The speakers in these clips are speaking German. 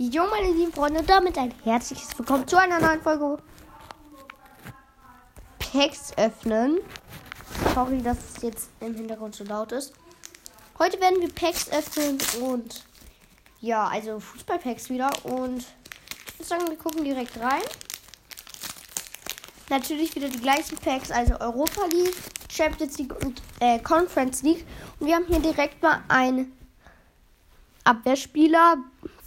Jo, meine lieben Freunde, damit ein herzliches Willkommen zu einer neuen Folge. Packs öffnen. Sorry, dass es jetzt im Hintergrund so laut ist. Heute werden wir Packs öffnen und ja, also Fußballpacks wieder. Und ich würde sagen, wir gucken direkt rein. Natürlich wieder die gleichen Packs, also Europa League, Champions League und äh, Conference League. Und wir haben hier direkt mal einen Abwehrspieler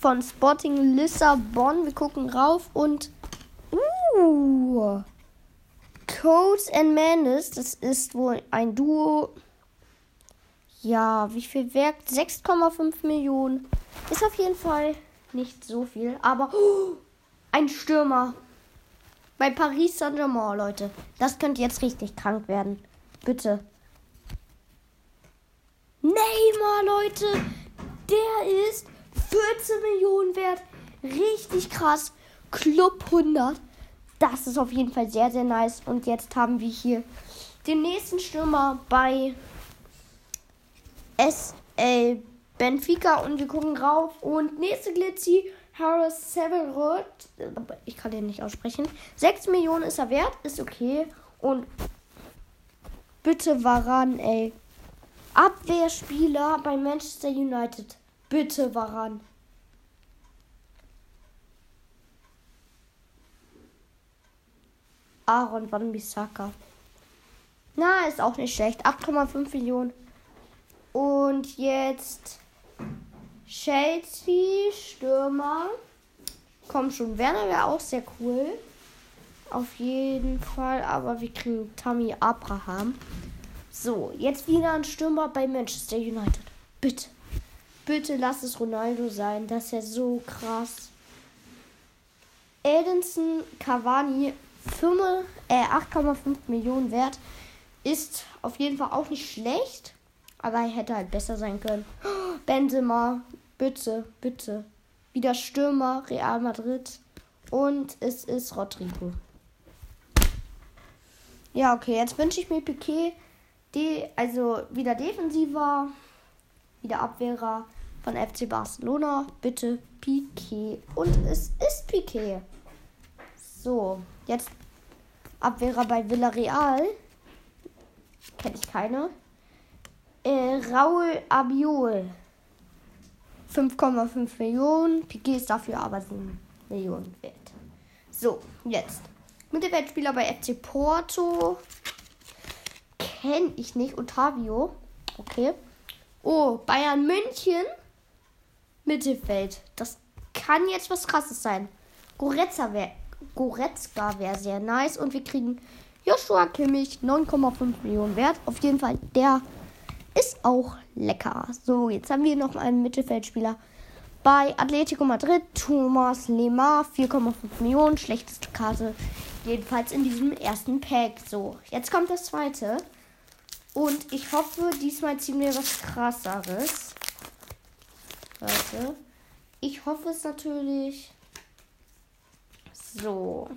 von Sporting Lissabon. Wir gucken rauf und. Uh! Codes and Mendes, das ist wohl ein Duo. Ja, wie viel Werk? 6,5 Millionen. Ist auf jeden Fall nicht so viel, aber oh, ein Stürmer. Bei Paris Saint-Germain, Leute. Das könnte jetzt richtig krank werden. Bitte. Neymar, Leute. Der ist 14 Millionen wert. Richtig krass. Club 100. Das ist auf jeden Fall sehr, sehr nice. Und jetzt haben wir hier den nächsten Stürmer bei SL Benfica. Und wir gucken rauf. Und nächste Glitzy. Harris Severot. Ich kann den nicht aussprechen. 6 Millionen ist er wert. Ist okay. Und bitte Varan, ey. Abwehrspieler bei Manchester United. Bitte Varan. Aaron Van Bissaka. Na, ist auch nicht schlecht. 8,5 Millionen. Und jetzt Chelsea, Stürmer. Komm schon, Werner wäre auch sehr cool. Auf jeden Fall. Aber wir kriegen Tammy Abraham. So, jetzt wieder ein Stürmer bei Manchester United. Bitte. Bitte lass es Ronaldo sein. Das ist ja so krass. Edinson Cavani, äh, 8,5 Millionen wert. Ist auf jeden Fall auch nicht schlecht. Aber er hätte halt besser sein können. Benzema, bitte, bitte. Wieder Stürmer, Real Madrid. Und es ist Rodrigo. Ja, okay, jetzt wünsche ich mir Piquet die, also wieder defensiver, wieder Abwehrer von FC Barcelona. Bitte Piquet. Und es ist Piquet. So, jetzt Abwehrer bei Villarreal. Kenne ich keine. Äh, Raul Abiol. 5,5 Millionen. Piquet ist dafür aber 7 Millionen wert. So, jetzt. Mittelfeldspieler bei FC Porto kenne ich nicht. Otavio. Okay. Oh, Bayern München. Mittelfeld. Das kann jetzt was krasses sein. Goretzka wäre wär sehr nice. Und wir kriegen Joshua Kimmich. 9,5 Millionen wert. Auf jeden Fall, der ist auch lecker. So, jetzt haben wir noch einen Mittelfeldspieler. Bei Atletico Madrid, Thomas Lemar, 4,5 Millionen, schlechteste Karte. Jedenfalls in diesem ersten Pack. So, jetzt kommt das zweite. Und ich hoffe, diesmal ziehen wir was krasseres. Leute. Ich hoffe es natürlich. So.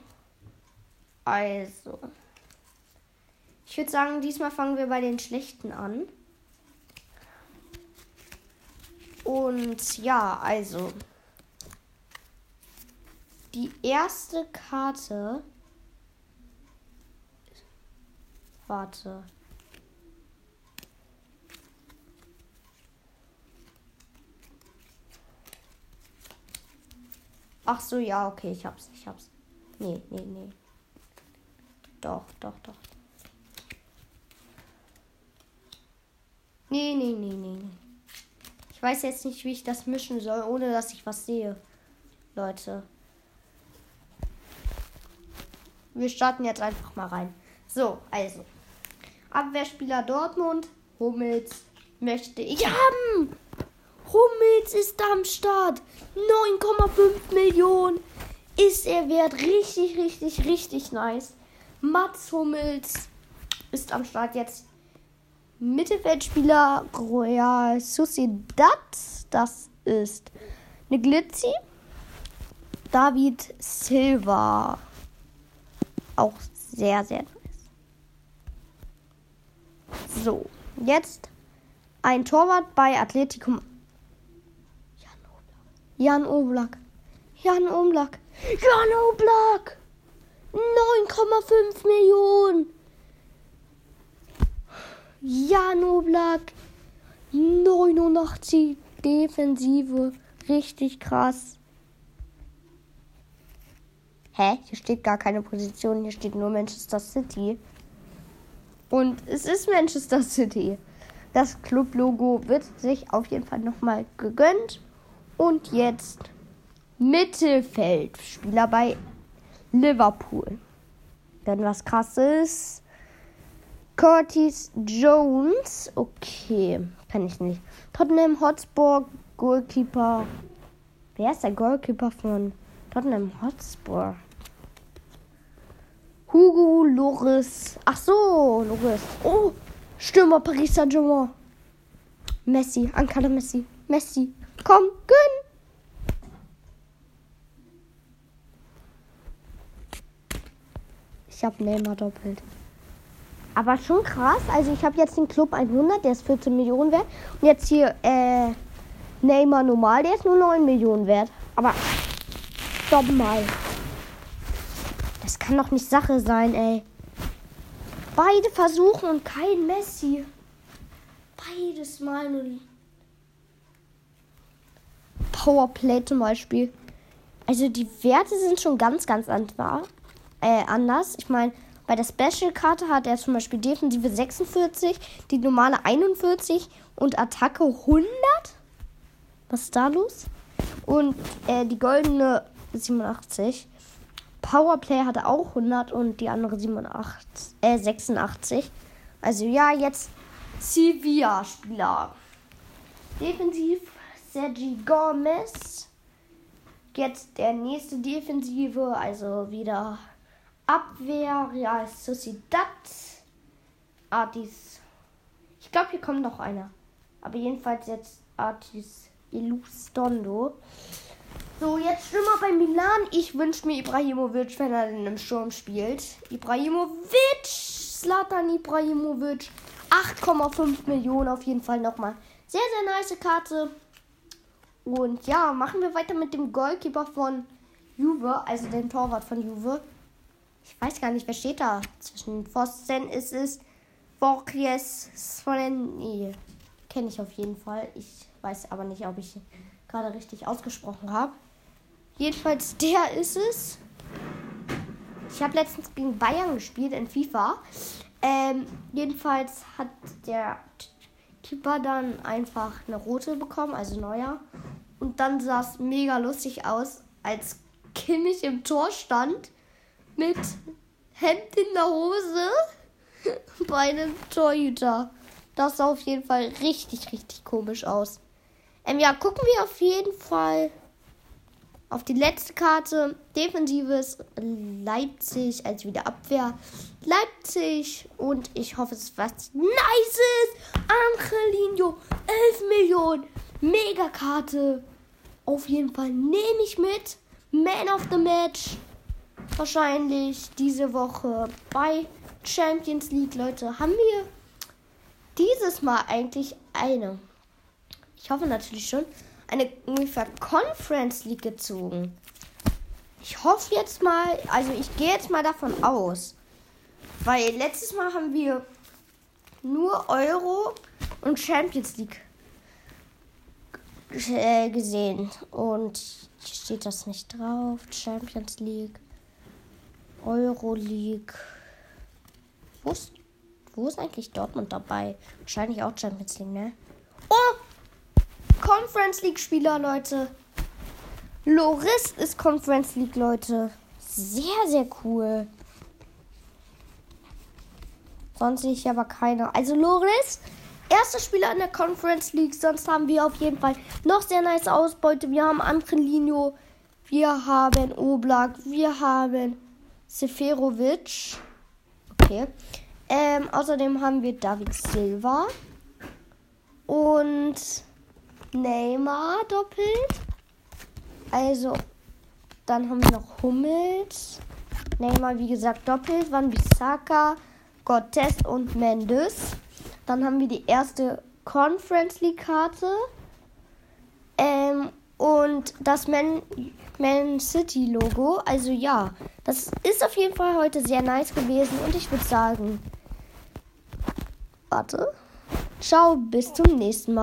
Also. Ich würde sagen, diesmal fangen wir bei den schlechten an. Und ja, also. Die erste Karte. Warte. Ach so, ja, okay, ich hab's, ich hab's. Nee, nee, nee. Doch, doch, doch. Nee, nee, nee, nee, nee. Ich weiß jetzt nicht, wie ich das mischen soll, ohne dass ich was sehe. Leute. Wir starten jetzt einfach mal rein. So, also. Abwehrspieler Dortmund. Hummels möchte ich haben. Hummels ist am Start. 9,5 Millionen ist er wert. Richtig, richtig, richtig nice. Mats Hummels ist am Start jetzt. Mittelfeldspieler Royal Sociedad. Das ist eine Glitzy. David Silva. Auch sehr, sehr nice. So, jetzt ein Torwart bei Atletico Jan Oblak. Jan Oblak. Jan Oblak. 9,5 Millionen. Jan Oblak. 89 Defensive. Richtig krass. Hä? Hier steht gar keine Position. Hier steht nur Manchester City. Und es ist Manchester City. Das Club-Logo wird sich auf jeden Fall nochmal gegönnt. Und jetzt Mittelfeldspieler bei Liverpool. Dann was krasses. Curtis Jones. Okay, kann ich nicht. Tottenham Hotspur Goalkeeper. Wer ist der Goalkeeper von Tottenham Hotspur? Hugo Loris. Ach so, Loris. Oh, Stürmer Paris Saint-Germain. Messi, Ankara Messi. Messi. Komm, gönn. Ich habe Neymar doppelt. Aber schon krass. Also ich habe jetzt den Club 100, der ist 14 Millionen wert. Und jetzt hier äh, Neymar normal, der ist nur 9 Millionen wert. Aber stopp mal. Das kann doch nicht Sache sein, ey. Beide versuchen und kein Messi. Beides mal nur. Powerplay zum Beispiel. Also die Werte sind schon ganz, ganz anders äh, anders. Ich meine, bei der Special-Karte hat er zum Beispiel Defensive 46, die normale 41 und Attacke 100. Was ist da los? Und äh, die goldene 87. Powerplay hatte auch 100 und die andere 87, äh, 86. Also ja, jetzt Sevilla-Spieler. Defensiv Sergi Gomez. Jetzt der nächste Defensive, also wieder Abwehr, Real Sociedad, Artis. Ich glaube, hier kommt noch einer. Aber jedenfalls jetzt Artis Illustondo. So, jetzt Stürmer bei Milan. Ich wünsche mir Ibrahimovic, wenn er in einem Sturm spielt. Ibrahimovic, Slatan Ibrahimovic. 8,5 Millionen auf jeden Fall nochmal. Sehr, sehr nice Karte. Und ja, machen wir weiter mit dem Goalkeeper von Juve, also dem Torwart von Juve. Ich weiß gar nicht, wer steht da. Zwischen Pfosten ist es Borges Soleni. Kenne ich auf jeden Fall. Ich weiß aber nicht, ob ich gerade richtig ausgesprochen habe. Jedenfalls der ist es. Ich habe letztens gegen Bayern gespielt in FIFA. Ähm, jedenfalls hat der Keeper dann einfach eine rote bekommen, also neuer. Und dann sah es mega lustig aus, als Kimmich im Tor stand mit Hemd in der Hose bei einem Torhüter. Das sah auf jeden Fall richtig, richtig komisch aus. Ähm, ja, gucken wir auf jeden Fall auf die letzte Karte. Defensives Leipzig als wieder Abwehr. Leipzig und ich hoffe, es ist was Nices. Angelino, 11 Millionen. Megakarte. Auf jeden Fall nehme ich mit. Man of the Match wahrscheinlich diese Woche bei Champions League, Leute. Haben wir dieses Mal eigentlich eine, ich hoffe natürlich schon, eine ungefähr Conference League gezogen. Ich hoffe jetzt mal, also ich gehe jetzt mal davon aus, weil letztes Mal haben wir nur Euro und Champions League äh, gesehen und steht das nicht drauf. Champions League. Euroleague. Wo ist, wo ist eigentlich Dortmund dabei? Wahrscheinlich auch Champions League, ne? Oh! Conference League Spieler, Leute. Loris ist Conference League, Leute. Sehr, sehr cool. Sonst sehe ich aber keine. Also Loris, erster Spieler in der Conference League. Sonst haben wir auf jeden Fall noch sehr nice Ausbeute. Wir haben Angelino, wir haben Oblak, wir haben Seferovic. Okay. Ähm, außerdem haben wir David Silva. Und Neymar doppelt. Also, dann haben wir noch Hummels. Neymar, wie gesagt, doppelt. Van Bissaka, Cortez und Mendes. Dann haben wir die erste Conference League Karte. Ähm, und das Man, Man City Logo. Also ja, das ist auf jeden Fall heute sehr nice gewesen und ich würde sagen, warte, ciao, bis zum nächsten Mal.